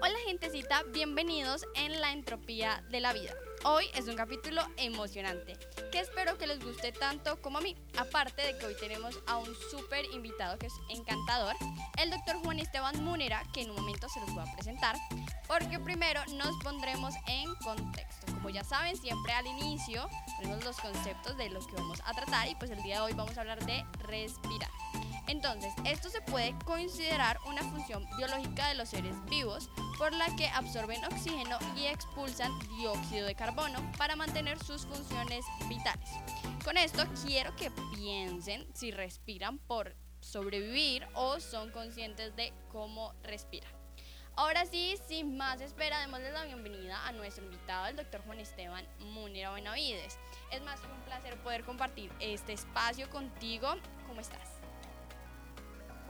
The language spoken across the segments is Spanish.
Hola gentecita, bienvenidos en la entropía de la vida. Hoy es un capítulo emocionante que espero que les guste tanto como a mí. Aparte de que hoy tenemos a un súper invitado que es encantador, el doctor Juan Esteban Munera, que en un momento se los voy a presentar, porque primero nos pondremos en contexto. Como ya saben, siempre al inicio tenemos los conceptos de los que vamos a tratar y pues el día de hoy vamos a hablar de respirar. Entonces, esto se puede considerar una función biológica de los seres vivos por la que absorben oxígeno y expulsan dióxido de carbono para mantener sus funciones vitales. Con esto quiero que piensen si respiran por sobrevivir o son conscientes de cómo respiran. Ahora sí, sin más espera, démosle la bienvenida a nuestro invitado, el doctor Juan Esteban Munera Benavides. Es más un placer poder compartir este espacio contigo. ¿Cómo estás?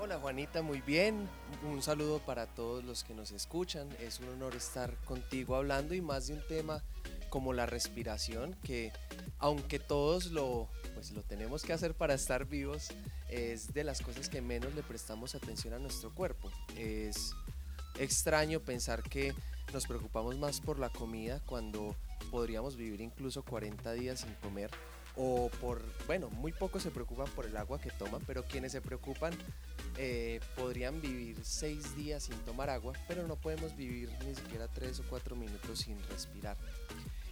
Hola Juanita, muy bien. Un saludo para todos los que nos escuchan. Es un honor estar contigo hablando y más de un tema como la respiración, que aunque todos lo, pues lo tenemos que hacer para estar vivos, es de las cosas que menos le prestamos atención a nuestro cuerpo. Es extraño pensar que nos preocupamos más por la comida cuando podríamos vivir incluso 40 días sin comer o por, bueno, muy pocos se preocupan por el agua que toman, pero quienes se preocupan eh, podrían vivir seis días sin tomar agua, pero no podemos vivir ni siquiera tres o cuatro minutos sin respirar.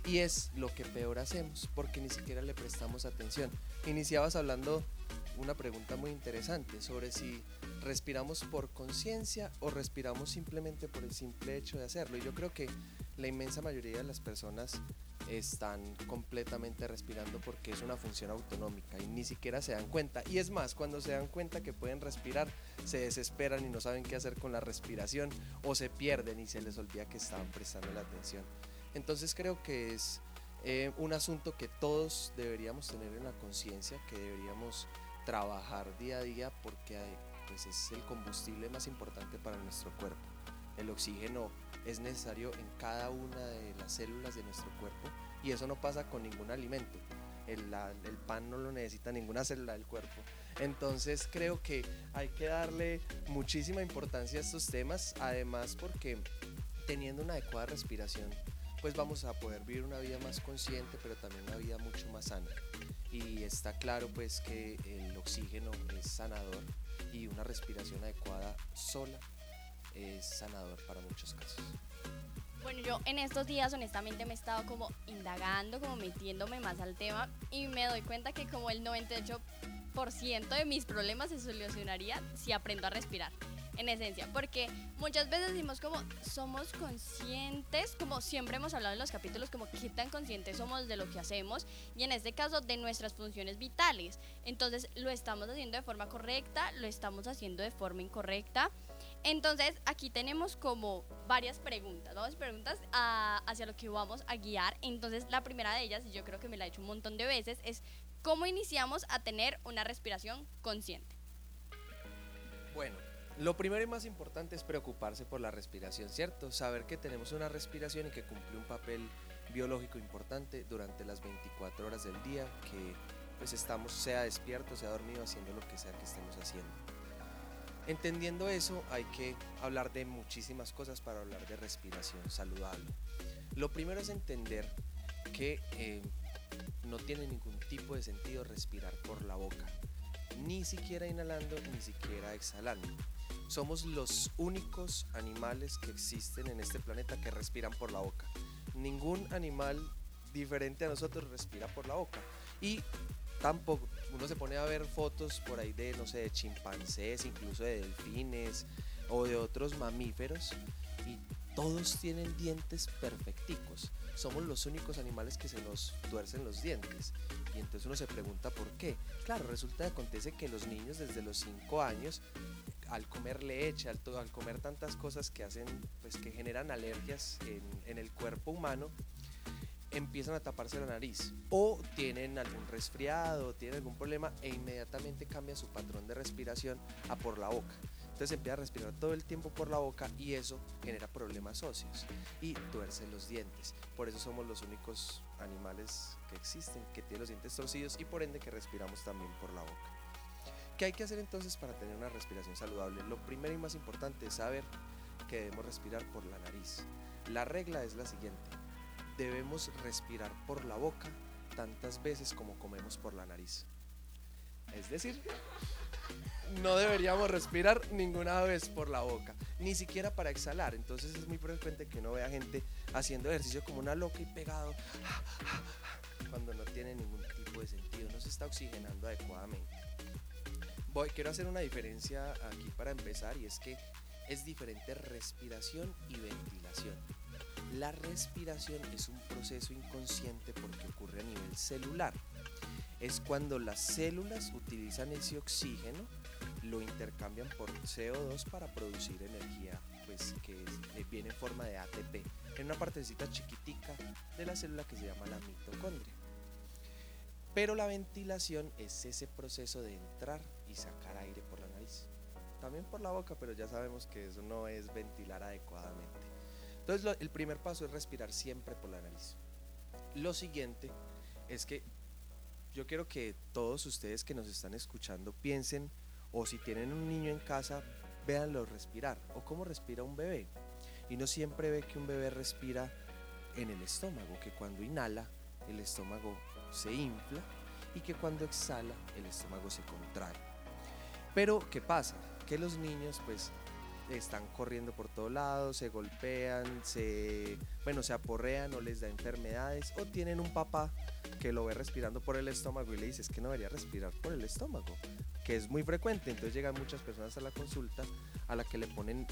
Y es lo que peor hacemos, porque ni siquiera le prestamos atención. Iniciabas hablando una pregunta muy interesante sobre si respiramos por conciencia o respiramos simplemente por el simple hecho de hacerlo. Y yo creo que la inmensa mayoría de las personas están completamente respirando porque es una función autonómica y ni siquiera se dan cuenta. Y es más, cuando se dan cuenta que pueden respirar, se desesperan y no saben qué hacer con la respiración o se pierden y se les olvida que estaban prestando la atención. Entonces creo que es eh, un asunto que todos deberíamos tener en la conciencia, que deberíamos trabajar día a día porque pues, es el combustible más importante para nuestro cuerpo. El oxígeno es necesario en cada una de las células de nuestro cuerpo y eso no pasa con ningún alimento. El, pan no lo necesita ninguna célula del cuerpo. Entonces creo que hay que darle muchísima importancia a estos temas, además porque teniendo una adecuada respiración, pues vamos a poder vivir una vida más consciente, pero también una vida mucho más sana. Y está claro pues que el oxígeno es sanador y una respiración adecuada sola es sanador para muchos casos. Bueno, yo en estos días honestamente me he estado como indagando, como metiéndome más al tema y me doy cuenta que como el 98% de mis problemas se solucionaría si aprendo a respirar en esencia, porque muchas veces decimos como somos conscientes, como siempre hemos hablado en los capítulos, como qué tan conscientes somos de lo que hacemos y en este caso de nuestras funciones vitales. Entonces, ¿lo estamos haciendo de forma correcta? ¿Lo estamos haciendo de forma incorrecta? Entonces, aquí tenemos como varias preguntas, varias preguntas ah, hacia lo que vamos a guiar. Entonces, la primera de ellas, y yo creo que me la he hecho un montón de veces, es cómo iniciamos a tener una respiración consciente. Bueno, lo primero y más importante es preocuparse por la respiración, ¿cierto? Saber que tenemos una respiración y que cumple un papel biológico importante durante las 24 horas del día, que pues estamos, sea despierto, sea dormido, haciendo lo que sea que estemos haciendo. Entendiendo eso, hay que hablar de muchísimas cosas para hablar de respiración saludable. Lo primero es entender que eh, no tiene ningún tipo de sentido respirar por la boca, ni siquiera inhalando, ni siquiera exhalando. Somos los únicos animales que existen en este planeta que respiran por la boca. Ningún animal diferente a nosotros respira por la boca. Y tampoco uno se pone a ver fotos por ahí de, no sé, de chimpancés, incluso de delfines o de otros mamíferos y todos tienen dientes perfecticos. Somos los únicos animales que se nos tuercen los dientes. Y entonces uno se pregunta por qué. Claro, resulta que acontece que los niños desde los 5 años, al comer leche, al, al, comer tantas cosas que hacen, pues que generan alergias en, en el cuerpo humano, empiezan a taparse la nariz o tienen algún resfriado, tienen algún problema e inmediatamente cambia su patrón de respiración a por la boca. Entonces empieza a respirar todo el tiempo por la boca y eso genera problemas óseos y tuerce los dientes. Por eso somos los únicos animales que existen que tienen los dientes torcidos y por ende que respiramos también por la boca. ¿Qué hay que hacer entonces para tener una respiración saludable? Lo primero y más importante es saber que debemos respirar por la nariz. La regla es la siguiente. Debemos respirar por la boca tantas veces como comemos por la nariz. Es decir, no deberíamos respirar ninguna vez por la boca, ni siquiera para exhalar. Entonces es muy frecuente que uno vea gente haciendo ejercicio como una loca y pegado cuando no tiene ningún tipo de sentido, no se está oxigenando adecuadamente. Voy, quiero hacer una diferencia aquí para empezar y es que es diferente respiración y ventilación. La respiración es un proceso inconsciente porque ocurre a nivel celular. Es cuando las células utilizan ese oxígeno, lo intercambian por CO2 para producir energía, pues que eh, viene en forma de ATP, en una partecita chiquitica de la célula que se llama la mitocondria. Pero la ventilación es ese proceso de entrar y sacar aire por la nariz. También por la boca, pero ya sabemos que eso no es ventilar adecuadamente. Entonces el primer paso es respirar siempre por la nariz. Lo siguiente es que yo quiero que todos ustedes que nos están escuchando piensen, o si tienen un niño en casa, véanlo respirar, o cómo respira un bebé. Y no siempre ve que un bebé respira en el estómago, que cuando inhala el estómago se infla y que cuando exhala el estómago se contrae. Pero, ¿qué pasa? Que los niños pues están corriendo por todos lados, se golpean, se, bueno, se aporrean o les da enfermedades o tienen un papá que lo ve respirando por el estómago y le dice es que no debería respirar por el estómago, que es muy frecuente. Entonces llegan muchas personas a la consulta a la que le ponen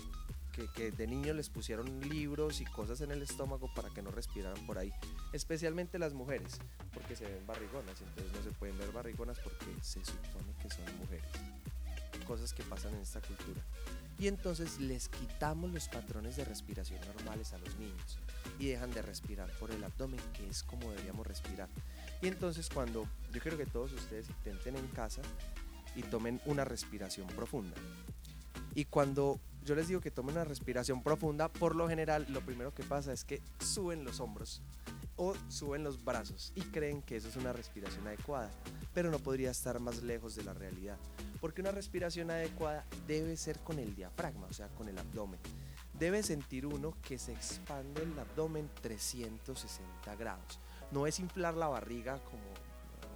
que, de niño les pusieron libros y cosas en el estómago para que no respiraran por ahí. Especialmente las mujeres, porque se ven barrigonas, entonces no se pueden ver barrigonas porque se supone que son mujeres. Cosas que pasan en esta cultura y entonces les quitamos los patrones de respiración normales a los niños y dejan de respirar por el abdomen, que es como deberíamos respirar. Y entonces cuando yo quiero que todos ustedes intenten en casa y tomen una respiración profunda. Y cuando yo les digo que tomen una respiración profunda, por lo general lo primero que pasa es que suben los hombros o suben los brazos y creen que eso es una respiración adecuada, pero no podría estar más lejos de la realidad porque una respiración adecuada debe ser con el diafragma, o sea, con el abdomen. Debe sentir uno que se expande el abdomen 360 grados. No es inflar la barriga como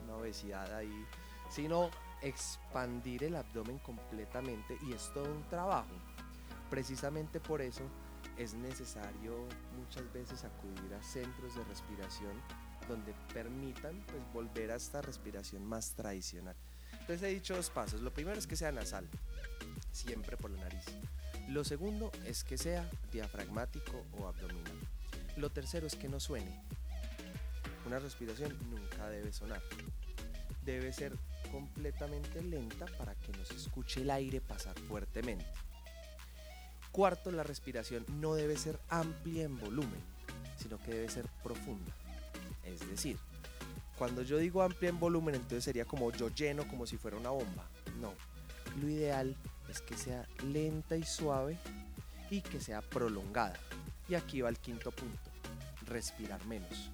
una obesidad ahí, sino expandir el abdomen completamente y es todo un trabajo. Precisamente por eso es necesario muchas veces acudir a centros de respiración donde permitan pues, volver a esta respiración más tradicional. Entonces he dicho dos pasos. Lo primero es que sea nasal, siempre por la nariz. Lo segundo es que sea diafragmático o abdominal. Lo tercero es que no suene. Una respiración nunca debe sonar. Debe ser completamente lenta para que nos escuche el aire pasar fuertemente. Cuarto, la respiración no debe ser amplia en volumen, sino que debe ser profunda. Es decir, cuando yo digo amplia en volumen, entonces sería como yo lleno como si fuera una bomba. No, lo ideal es que sea lenta y suave y que sea prolongada. Y aquí va el quinto punto, respirar menos.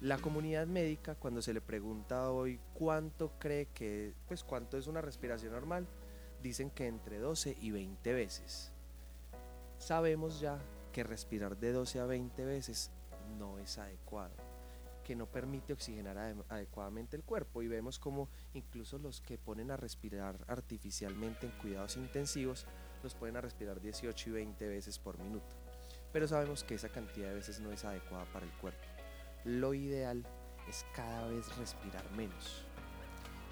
La comunidad médica cuando se le pregunta hoy cuánto cree que, pues cuánto es una respiración normal, dicen que entre 12 y 20 veces. Sabemos ya que respirar de 12 a 20 veces no es adecuado que no permite oxigenar adecuadamente el cuerpo y vemos como incluso los que ponen a respirar artificialmente en cuidados intensivos los ponen a respirar 18 y 20 veces por minuto. Pero sabemos que esa cantidad de veces no es adecuada para el cuerpo. Lo ideal es cada vez respirar menos.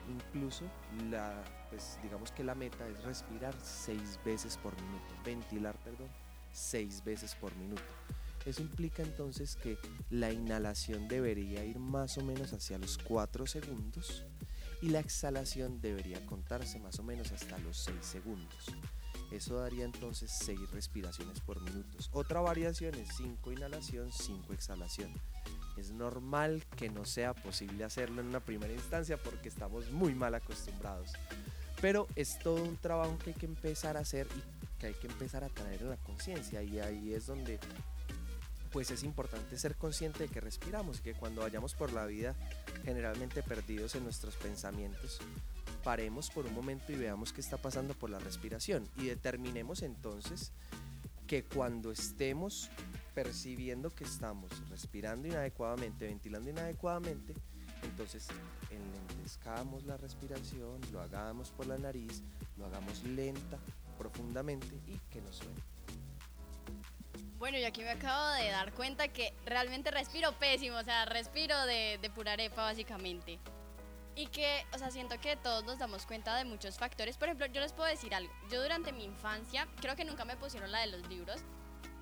Incluso la, pues digamos que la meta es respirar 6 veces por minuto, ventilar, perdón, 6 veces por minuto. Eso implica entonces que la inhalación debería ir más o menos hacia los 4 segundos y la exhalación debería contarse más o menos hasta los 6 segundos. Eso daría entonces 6 respiraciones por minuto. Otra variación es 5 inhalación, 5 exhalación. Es normal que no sea posible hacerlo en una primera instancia porque estamos muy mal acostumbrados. Pero es todo un trabajo que hay que empezar a hacer y que hay que empezar a traer a la conciencia. Y ahí es donde pues es importante ser consciente de que respiramos que cuando vayamos por la vida generalmente perdidos en nuestros pensamientos, paremos por un momento y veamos qué está pasando por la respiración y determinemos entonces que cuando estemos percibiendo que estamos respirando inadecuadamente, ventilando inadecuadamente, entonces enlentezcamos la respiración, lo hagamos por la nariz, lo hagamos lenta, profundamente y que nos suene. Bueno, yo aquí me acabo de dar cuenta que realmente respiro pésimo, o sea, respiro de, de pura arepa básicamente. Y que, o sea, siento que todos nos damos cuenta de muchos factores. Por ejemplo, yo les puedo decir algo. Yo durante mi infancia, creo que nunca me pusieron la de los libros,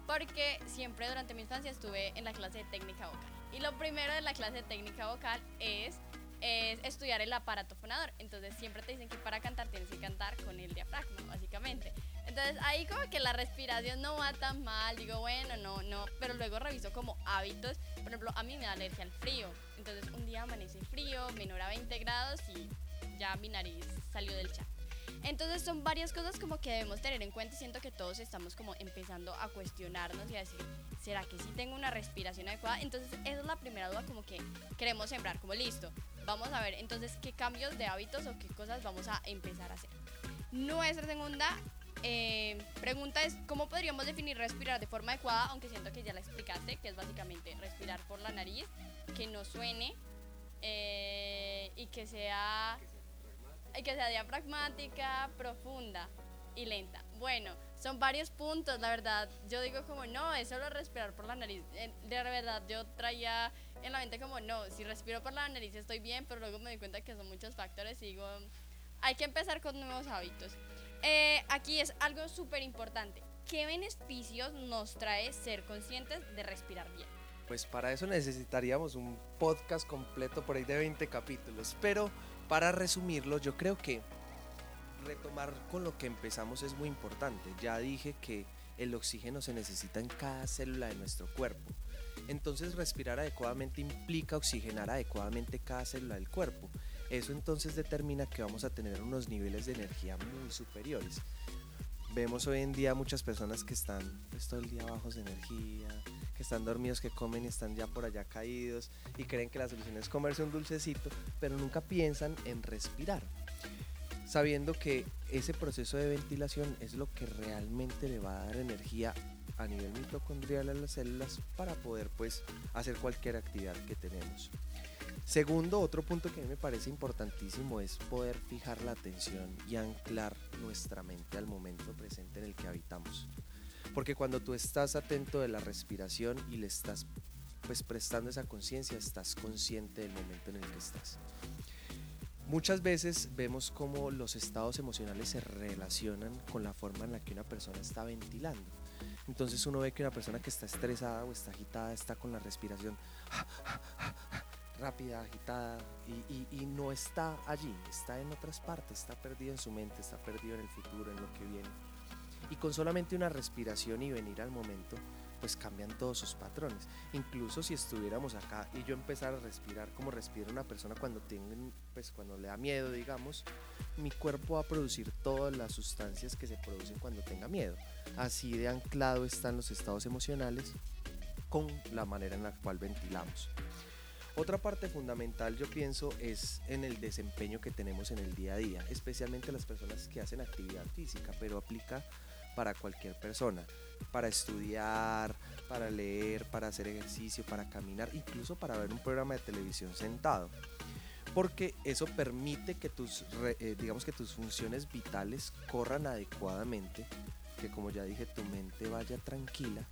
porque siempre durante mi infancia estuve en la clase de técnica vocal. Y lo primero de la clase de técnica vocal es, es estudiar el aparato fonador. Entonces siempre te dicen que para cantar tienes que cantar con el diafragma, básicamente. Entonces ahí como que la respiración no va tan mal, digo, bueno, no, no, pero luego reviso como hábitos, por ejemplo, a mí me da alergia al frío, entonces un día amanece frío, menor a 20 grados y ya mi nariz salió del chat. Entonces son varias cosas como que debemos tener en cuenta y siento que todos estamos como empezando a cuestionarnos y a decir, ¿será que sí tengo una respiración adecuada? Entonces esa es la primera duda como que queremos sembrar, como listo, vamos a ver entonces qué cambios de hábitos o qué cosas vamos a empezar a hacer. Nuestra segunda eh, pregunta es, ¿cómo podríamos definir respirar de forma adecuada? Aunque siento que ya la explicaste, que es básicamente respirar por la nariz, que no suene eh, y que sea, que sea diafragmática, profunda y lenta. Bueno, son varios puntos, la verdad. Yo digo como, no, es solo respirar por la nariz. De verdad, yo traía en la mente como, no, si respiro por la nariz estoy bien, pero luego me di cuenta que son muchos factores y digo, hay que empezar con nuevos hábitos. Eh, aquí es algo súper importante. ¿Qué beneficios nos trae ser conscientes de respirar bien? Pues para eso necesitaríamos un podcast completo por ahí de 20 capítulos. Pero para resumirlo, yo creo que retomar con lo que empezamos es muy importante. Ya dije que el oxígeno se necesita en cada célula de nuestro cuerpo. Entonces respirar adecuadamente implica oxigenar adecuadamente cada célula del cuerpo. Eso entonces determina que vamos a tener unos niveles de energía muy superiores. Vemos hoy en día muchas personas que están pues, todo el día bajos de energía, que están dormidos, que comen y están ya por allá caídos y creen que la solución es comerse un dulcecito, pero nunca piensan en respirar, sabiendo que ese proceso de ventilación es lo que realmente le va a dar energía a nivel mitocondrial a las células para poder pues hacer cualquier actividad que tenemos. Segundo, otro punto que a mí me parece importantísimo es poder fijar la atención y anclar nuestra mente al momento presente en el que habitamos. Porque cuando tú estás atento de la respiración y le estás pues prestando esa conciencia, estás consciente del momento en el que estás. Muchas veces vemos cómo los estados emocionales se relacionan con la forma en la que una persona está ventilando. Entonces uno ve que una persona que está estresada o está agitada está con la respiración rápida, agitada y, no está allí, está en otras partes, está perdido en su mente, está perdido en el futuro, en lo que viene. Y con solamente una respiración y venir al momento, pues cambian todos sus patrones. Incluso si estuviéramos acá y yo empezara a respirar como respira una persona cuando tiene, pues cuando le da miedo, digamos, mi cuerpo va a producir todas las sustancias que se producen cuando tenga miedo. Así de anclado están los estados emocionales con la manera en la cual ventilamos. Otra parte fundamental yo pienso es en el desempeño que tenemos en el día a día, especialmente las personas que hacen actividad física, pero aplica para cualquier persona, para estudiar, para leer, para hacer ejercicio, para caminar, incluso para ver un programa de televisión sentado. Porque eso permite que tus, eh, digamos que tus funciones vitales corran adecuadamente, que como ya dije, tu mente vaya tranquila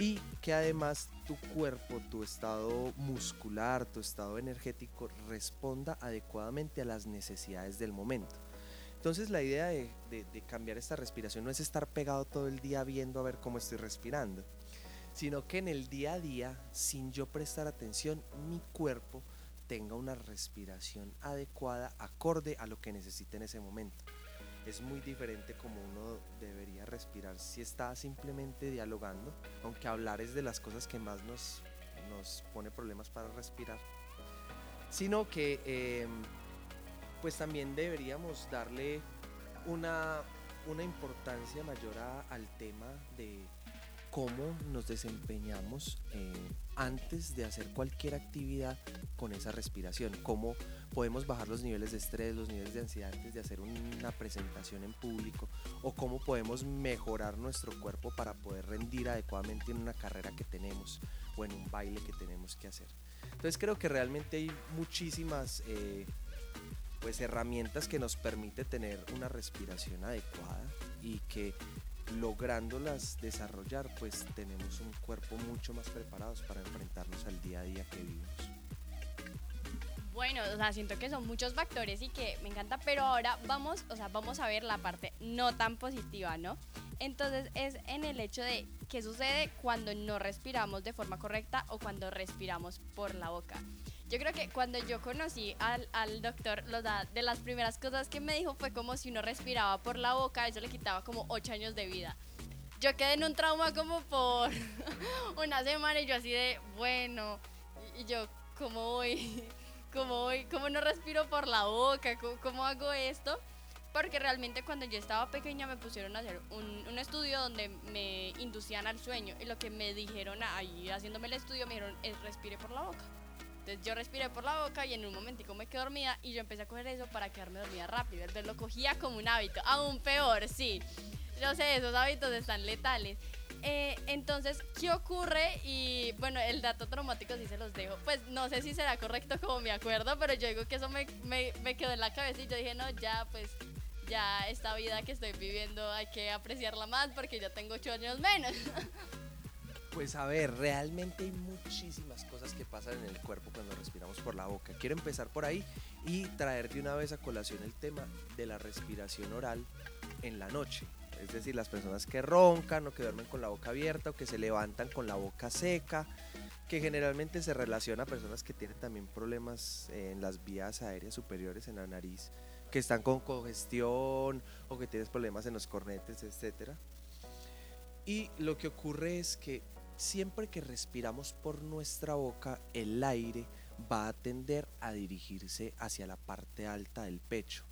y que además tu cuerpo, tu estado muscular, tu estado energético responda adecuadamente a las necesidades del momento. Entonces la idea de, cambiar esta respiración no es estar pegado todo el día viendo a ver cómo estoy respirando, sino que en el día a día, sin yo prestar atención, mi cuerpo tenga una respiración adecuada, acorde a lo que necesite en ese momento es muy diferente como uno debería respirar si está simplemente dialogando, aunque hablar es de las cosas que más nos, nos pone problemas para respirar, sino que em, pues también deberíamos darle una, una importancia mayor al tema de cómo nos desempeñamos eh, antes de hacer cualquier actividad con esa respiración, cómo podemos bajar los niveles de estrés, los niveles de ansiedad antes de hacer una presentación en público o cómo podemos mejorar nuestro cuerpo para poder rendir adecuadamente en una carrera que tenemos o en un baile que tenemos que hacer. Entonces creo que realmente hay muchísimas eh, pues herramientas que nos permite tener una respiración adecuada y que lográndolas desarrollar pues tenemos un cuerpo mucho más preparados para enfrentarnos al día a día que vivimos. Bueno, o sea, siento que son muchos factores y que me encanta, pero ahora vamos, o sea, vamos a ver la parte no tan positiva, ¿no? Entonces es en el hecho de qué sucede cuando no respiramos de forma correcta o cuando respiramos por la boca. Yo creo que cuando yo conocí al, al doctor de las primeras cosas que me dijo fue como si uno respiraba por la boca, eso le quitaba como 8 años de vida. Yo quedé en un trauma como por una semana y yo así de, bueno, y, yo, ¿cómo voy? ¿Cómo voy? ¿Cómo no respiro por la boca? ¿Cómo, cómo hago esto? Porque realmente cuando yo estaba pequeña me pusieron a hacer un, un, estudio donde me inducían al sueño y lo que me dijeron ahí haciéndome el estudio me dijeron es respire por la boca. Entonces yo respiré por la boca y en un momentico me quedé dormida y yo empecé a coger eso para quedarme dormida rápido. Entonces lo cogía como un hábito, aún peor, sí. Yo sé, esos hábitos están letales. Eh, entonces, ¿qué ocurre? Y bueno, el dato traumático sí se los dejo. Pues no sé si será correcto como me acuerdo, pero yo digo que eso me, me, me quedó en la cabeza y yo dije, no, ya, pues ya esta vida que estoy viviendo hay que apreciarla más porque ya tengo ocho años menos. Pues a ver, realmente hay muchísimas cosas que pasan en el cuerpo cuando respiramos por la boca. Quiero empezar por ahí y traer de una vez a colación el tema de la respiración oral en la noche. Es decir, las personas que roncan o que duermen con la boca abierta o que se levantan con la boca seca, que generalmente se relaciona a personas que tienen también problemas en las vías aéreas superiores en la nariz, que están con congestión o que tienes problemas en los cornetes, etc. Y lo que ocurre es que siempre que respiramos por nuestra boca, el aire va a tender a dirigirse hacia la parte alta del pecho.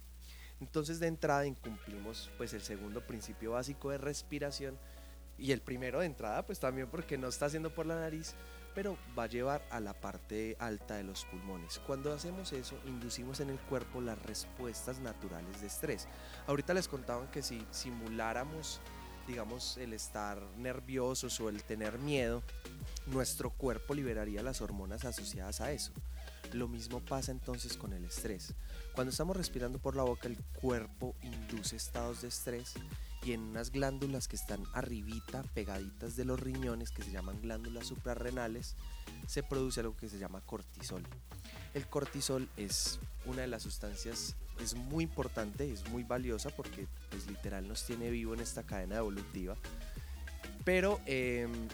Entonces de entrada incumplimos pues el segundo principio básico de respiración y el primero de entrada pues también porque no está haciendo por la nariz, pero va a llevar a la parte alta de los pulmones. Cuando hacemos eso, inducimos en el cuerpo las respuestas naturales de estrés. Ahorita les contaban que si simuláramos digamos, el estar nerviosos o el tener miedo, nuestro cuerpo liberaría las hormonas asociadas a eso. Lo mismo pasa entonces con el estrés. Cuando estamos respirando por la boca, el cuerpo induce estados de estrés y en unas glándulas que están arribita, pegaditas de los riñones, que se llaman glándulas suprarrenales, se produce algo que se llama cortisol. El cortisol es una de las sustancias es muy importante, es muy valiosa porque pues literal nos tiene vivo en esta cadena evolutiva. Pero em,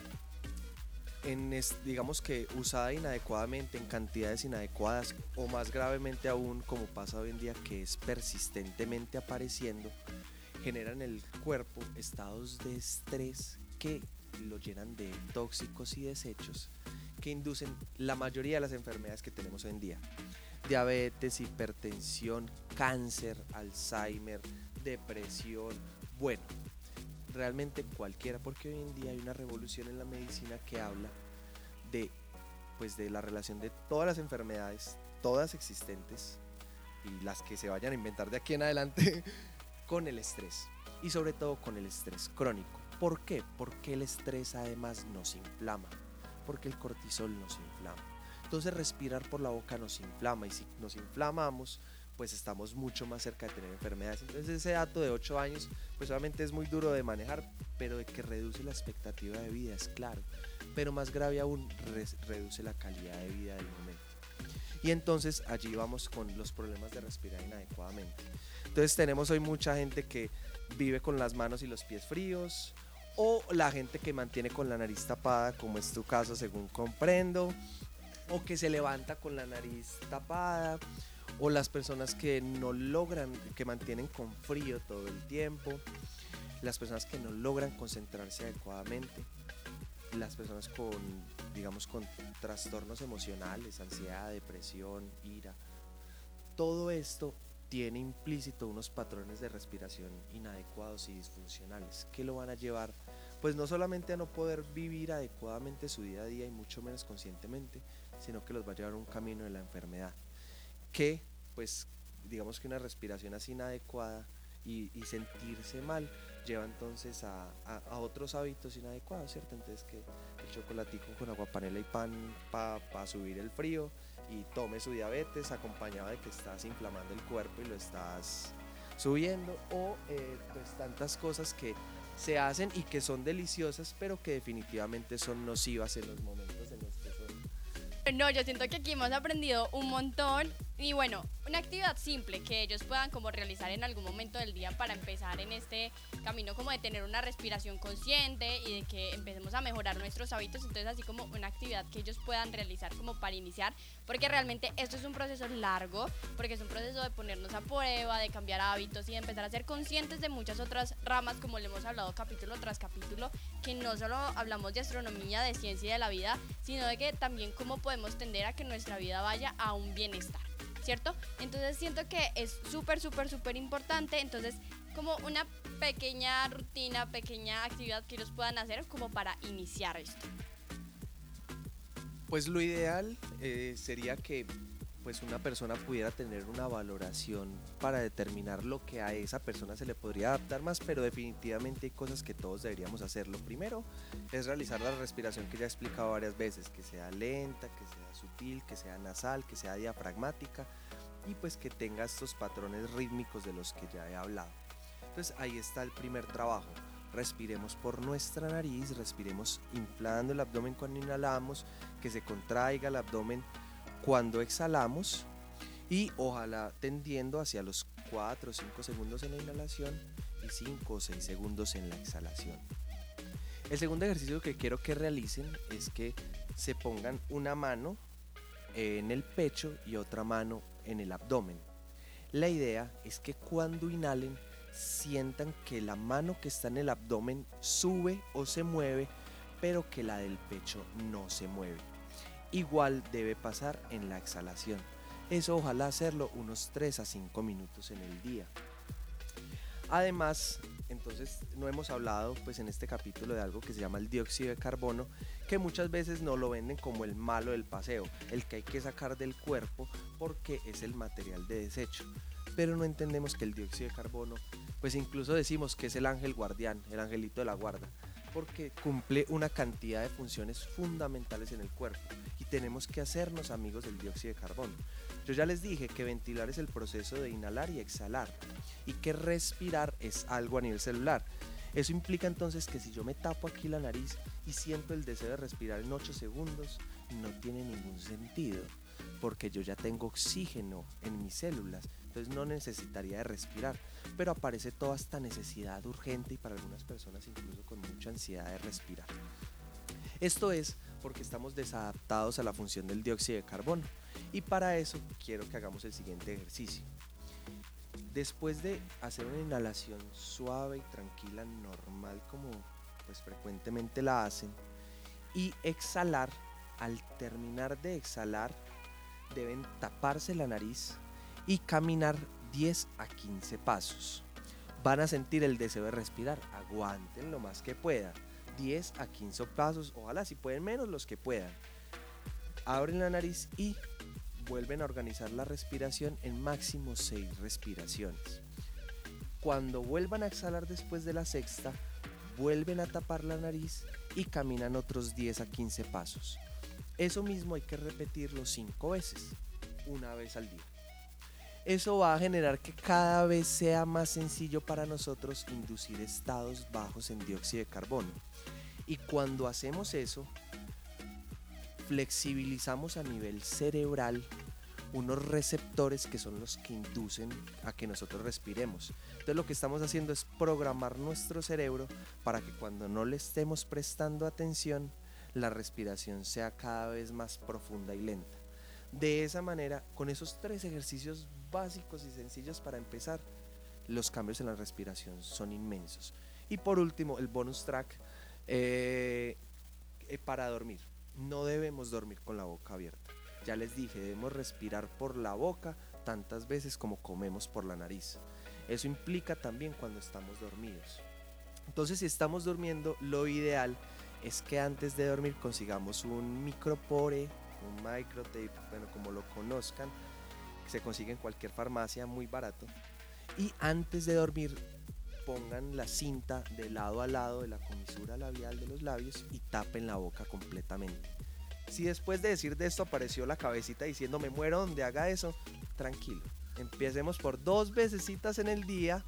en digamos que usada inadecuadamente, en cantidades inadecuadas o más gravemente aún como pasa hoy en día que es persistentemente apareciendo, generan en el cuerpo estados de estrés que lo llenan de tóxicos y desechos que inducen la mayoría de las enfermedades que tenemos hoy en día diabetes, hipertensión, cáncer, Alzheimer, depresión, bueno, realmente cualquiera, porque hoy en día hay una revolución en la medicina que habla de pues de la relación de todas las enfermedades, todas existentes y las que se vayan a inventar de aquí en adelante con el estrés y sobre todo con el estrés crónico. ¿Por qué? Porque el estrés además nos inflama, porque el cortisol nos inflama. Entonces respirar por la boca nos inflama y si nos inflamamos, pues estamos mucho más cerca de tener enfermedades. Entonces ese dato de 8 años, pues obviamente es muy duro de manejar, pero de que reduce la expectativa de vida es claro. Pero más grave aún, reduce la calidad de vida del momento. Y entonces allí vamos con los problemas de respirar inadecuadamente. Entonces tenemos hoy mucha gente que vive con las manos y los pies fríos, o la gente que mantiene con la nariz tapada, como es tu caso según comprendo, o que se levanta con la nariz tapada, o las personas que no logran, que mantienen con frío todo el tiempo, las personas que no logran concentrarse adecuadamente, las personas con, digamos, con trastornos emocionales, ansiedad, depresión, ira. Todo esto tiene implícito unos patrones de respiración inadecuados y disfuncionales que lo van a llevar pues no solamente a no poder vivir adecuadamente su día a día y mucho menos conscientemente, sino que los va a llevar a un camino de la enfermedad, que pues digamos que una respiración así inadecuada y, sentirse mal lleva entonces a, otros hábitos inadecuados, ¿cierto? Entonces que el chocolatico con agua panela y pan para subir el frío y tome su diabetes acompañado de que estás inflamando el cuerpo y lo estás subiendo o eh, pues tantas cosas que se hacen y que son deliciosas pero que definitivamente son nocivas en los momentos No, yo siento que aquí hemos aprendido un montón y bueno, una actividad simple que ellos puedan como realizar en algún momento del día para empezar en este camino como de tener una respiración consciente y de que empecemos a mejorar nuestros hábitos. Entonces así como una actividad que ellos puedan realizar como para iniciar, porque realmente esto es un proceso largo, porque es un proceso de ponernos a prueba, de cambiar hábitos y de empezar a ser conscientes de muchas otras ramas como le hemos hablado capítulo tras capítulo, que no solo hablamos de astronomía, de ciencia y de la vida, sino de que también cómo podemos tender a que nuestra vida vaya a un bienestar. ¿Cierto? Entonces siento que es súper, súper, súper importante. Entonces, como una pequeña rutina, pequeña actividad que ellos puedan hacer como para iniciar esto. Pues lo ideal eh, sería que pues una persona pudiera tener una valoración para determinar lo que a esa persona se le podría adaptar más, pero definitivamente hay cosas que todos deberíamos hacer. Lo primero es realizar la respiración que ya he explicado varias veces, que sea lenta, que sea sutil, que sea nasal, que sea diafragmática y pues que tenga estos patrones rítmicos de los que ya he hablado. Entonces ahí está el primer trabajo. Respiremos por nuestra nariz, respiremos inflando el abdomen cuando inhalamos, que se contraiga el abdomen cuando exhalamos y ojalá tendiendo hacia los 4 o 5 segundos en la inhalación y 5 o 6 segundos en la exhalación. El segundo ejercicio que quiero que realicen es que se pongan una mano en el pecho y otra mano en el abdomen. La idea es que cuando inhalen sientan que la mano que está en el abdomen sube o se mueve, pero que la del pecho no se mueve. Igual debe pasar en la exhalación. Eso ojalá hacerlo unos 3 a 5 minutos en el día. Además, entonces no hemos hablado pues en este capítulo de algo que se llama el dióxido de carbono, que muchas veces no lo venden como el malo del paseo, el que hay que sacar del cuerpo porque es el material de desecho. Pero no entendemos que el dióxido de carbono, pues incluso decimos que es el ángel guardián, el angelito de la guarda, porque cumple una cantidad de funciones fundamentales en el cuerpo tenemos que hacernos amigos del dióxido de carbono. Yo ya les dije que ventilar es el proceso de inhalar y exhalar y que respirar es algo a nivel celular. Eso implica entonces que si yo me tapo aquí la nariz y siento el deseo de respirar en 8 segundos, no tiene ningún sentido, porque yo ya tengo oxígeno en mis células, entonces no necesitaría de respirar pero aparece toda esta necesidad urgente y para algunas personas incluso con mucha ansiedad de respirar. Esto es porque estamos desadaptados a la función del dióxido de carbono y para eso quiero que hagamos el siguiente ejercicio. Después de hacer una inhalación suave y tranquila, normal como pues frecuentemente la hacen, y exhalar, al terminar de exhalar, deben taparse la nariz y caminar 10 a 15 pasos. Van a sentir el deseo de respirar, aguanten lo más que puedan. 10 a 15 pasos, ojalá si pueden menos los que puedan. Abren la nariz y vuelven a organizar la respiración en máximo 6 respiraciones. Cuando vuelvan a exhalar después de la sexta, vuelven a tapar la nariz y caminan otros 10 a 15 pasos. Eso mismo hay que repetirlo 5 veces, una vez al día eso va a generar que cada vez sea más sencillo para nosotros inducir estados bajos en dióxido de carbono. Y cuando hacemos eso, flexibilizamos a nivel cerebral unos receptores que son los que inducen a que nosotros respiremos. Entonces lo que estamos haciendo es programar nuestro cerebro para que cuando no le estemos prestando atención, la respiración sea cada vez más profunda y lenta. De esa manera, con esos tres ejercicios básicos y sencillos para empezar, los cambios en la respiración son inmensos. Y por último, el bonus track eh, eh, para dormir. No debemos dormir con la boca abierta. Ya les dije, debemos respirar por la boca tantas veces como comemos por la nariz. Eso implica también cuando estamos dormidos. Entonces, si estamos durmiendo, lo ideal es que antes de dormir consigamos un micropore, un microtape, bueno, como lo conozcan, se consigue en cualquier farmacia muy barato. Y antes de dormir pongan la cinta de lado a lado de la comisura labial de los labios y tapen la boca completamente. Si después de decir de esto apareció la cabecita diciendo me muero donde haga eso, tranquilo. Empecemos por dos veces en el día,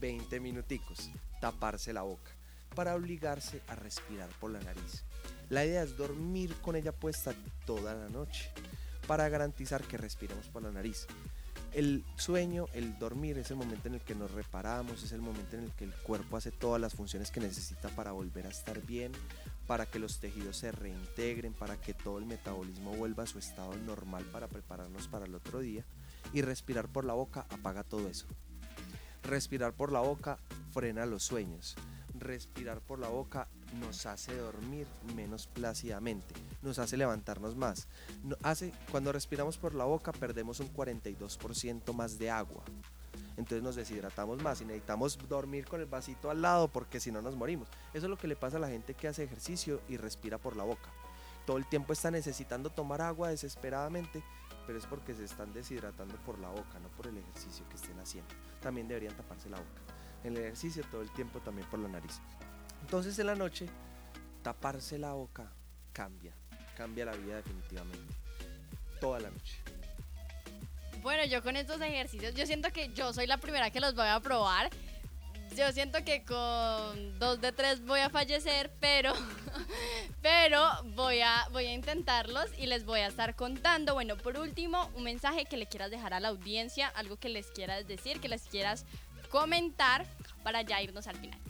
20 minuticos, taparse la boca para obligarse a respirar por la nariz. La idea es dormir con ella puesta toda la noche para garantizar que respiremos por la nariz. El sueño, el dormir es el momento en el que nos reparamos, es el momento en el que el cuerpo hace todas las funciones que necesita para volver a estar bien, para que los tejidos se reintegren, para que todo el metabolismo vuelva a su estado normal para prepararnos para el otro día. Y respirar por la boca apaga todo eso. Respirar por la boca frena los sueños. Respirar por la boca nos hace dormir menos plácidamente, nos hace levantarnos más. hace, cuando respiramos por la boca perdemos un 42% más de agua. Entonces nos deshidratamos más y necesitamos dormir con el vasito al lado porque si no nos morimos. Eso es lo que le pasa a la gente que hace ejercicio y respira por la boca. Todo el tiempo está necesitando tomar agua desesperadamente, pero es porque se están deshidratando por la boca, no por el ejercicio que estén haciendo. También deberían taparse la boca. El ejercicio todo el tiempo también por la nariz. Entonces en la noche, taparse la boca cambia, cambia la vida definitivamente. Toda la noche. Bueno, yo con estos ejercicios, yo siento que yo soy la primera que los voy a probar. Yo siento que con dos de tres voy a fallecer, pero, pero voy, a, voy a intentarlos y les voy a estar contando. Bueno, por último, un mensaje que le quieras dejar a la audiencia, algo que les quieras decir, que les quieras comentar para ya irnos al final.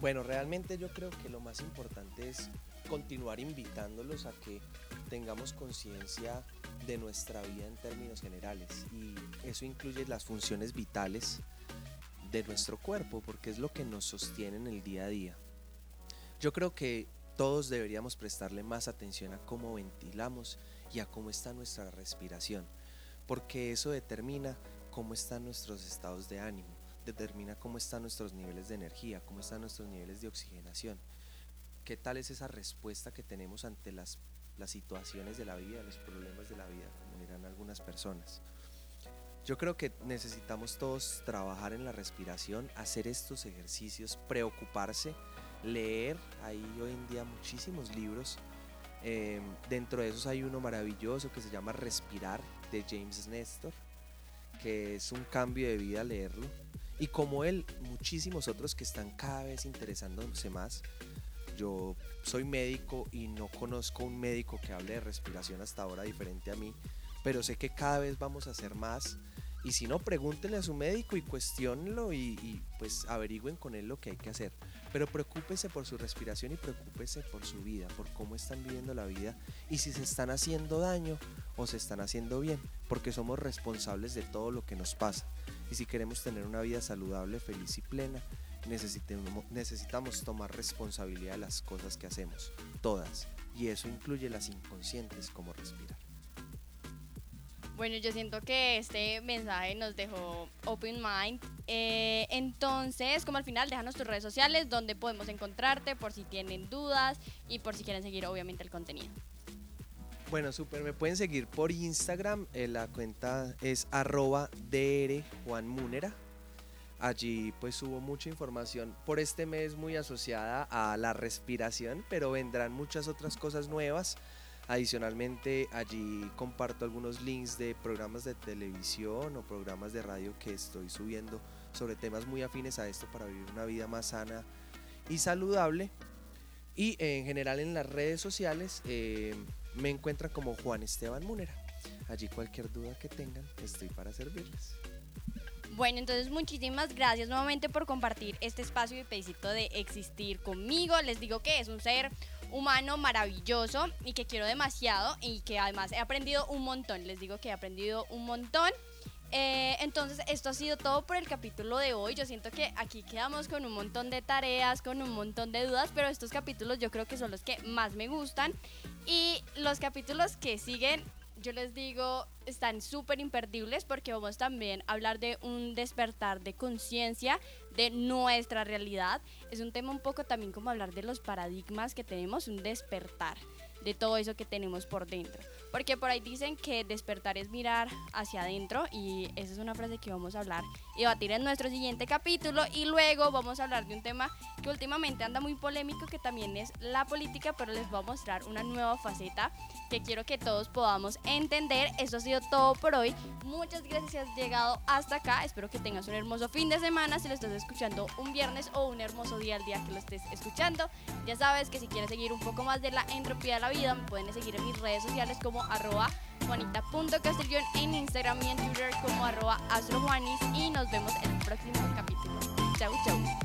Bueno, realmente yo creo que lo más importante es continuar invitándolos a que tengamos conciencia de nuestra vida en términos generales y eso incluye las funciones vitales de nuestro cuerpo porque es lo que nos sostiene en el día a día. Yo creo que todos deberíamos prestarle más atención a cómo ventilamos y a cómo está nuestra respiración porque eso determina cómo están nuestros estados de ánimo determina cómo están nuestros niveles de energía, cómo están nuestros niveles de oxigenación, qué tal es esa respuesta que tenemos ante las, las situaciones de la vida, los problemas de la vida, como dirán algunas personas. Yo creo que necesitamos todos trabajar en la respiración, hacer estos ejercicios, preocuparse, leer. Hay hoy en día muchísimos libros. Em, dentro de esos hay uno maravilloso que se llama Respirar de James Nestor, que es un cambio de vida leerlo y como él, muchísimos otros que están cada vez interesándose más. Yo soy médico y no conozco un médico que hable de respiración hasta ahora diferente a mí, pero sé que cada vez vamos a hacer más. Y si no, pregúntenle a su médico y cuestionenlo y, pues averigüen con él lo que hay que hacer. Pero preocúpese por su respiración y preocúpese por su vida, por cómo están viviendo la vida y si se están haciendo daño o se están haciendo bien, porque somos responsables de todo lo que nos pasa. Y si queremos tener una vida saludable, feliz y plena, necesitamos tomar responsabilidad de las cosas que hacemos, todas. Y eso incluye las inconscientes como respirar. Bueno, yo siento que este mensaje nos dejó open mind. Eh, entonces, como al final, déjanos tus redes sociales donde podemos encontrarte por si tienen dudas y por si quieren seguir obviamente el contenido. Bueno, súper, me pueden seguir por Instagram, eh, la cuenta es arroba Múnera. Allí pues subo mucha información por este mes muy asociada a la respiración, pero vendrán muchas otras cosas nuevas. Adicionalmente allí comparto algunos links de programas de televisión o programas de radio que estoy subiendo sobre temas muy afines a esto para vivir una vida más sana y saludable. Y en general en las redes sociales eh, me encuentran como Juan Esteban Munera. Allí cualquier duda que tengan, estoy para servirles. Bueno, entonces muchísimas gracias nuevamente por compartir este espacio y pedacito de existir conmigo. Les digo que es un ser humano maravilloso y que quiero demasiado y que además he aprendido un montón. Les digo que he aprendido un montón. Eh, entonces, esto ha sido todo por el capítulo de hoy. Yo siento que aquí quedamos con un montón de tareas, con un montón de dudas, pero estos capítulos yo creo que son los que más me gustan. Y los capítulos que siguen yo les digo, están súper imperdibles porque vamos también a hablar de un despertar de conciencia de nuestra realidad. Es un tema un poco también como hablar de los paradigmas que tenemos, un despertar de todo eso que tenemos por dentro. Porque por ahí dicen que despertar es mirar hacia adentro y esa es una frase que vamos a hablar y debatir en nuestro siguiente capítulo y luego vamos a hablar de un tema que últimamente anda muy polémico que también es la política, pero les voy a mostrar una nueva faceta que quiero que todos podamos entender. Eso ha sido todo por hoy. Muchas gracias si has llegado hasta acá. Espero que tengas un hermoso fin de semana si lo estás escuchando un viernes o un hermoso día al día que lo estés escuchando. Ya sabes que si quieres seguir un poco más de la entropía de la vida, me pueden seguir en mis redes sociales como arroba juanita.castellón en Instagram y en Twitter como arroba astrojuanis y nos vemos en el próximo capítulo. Chau, chau.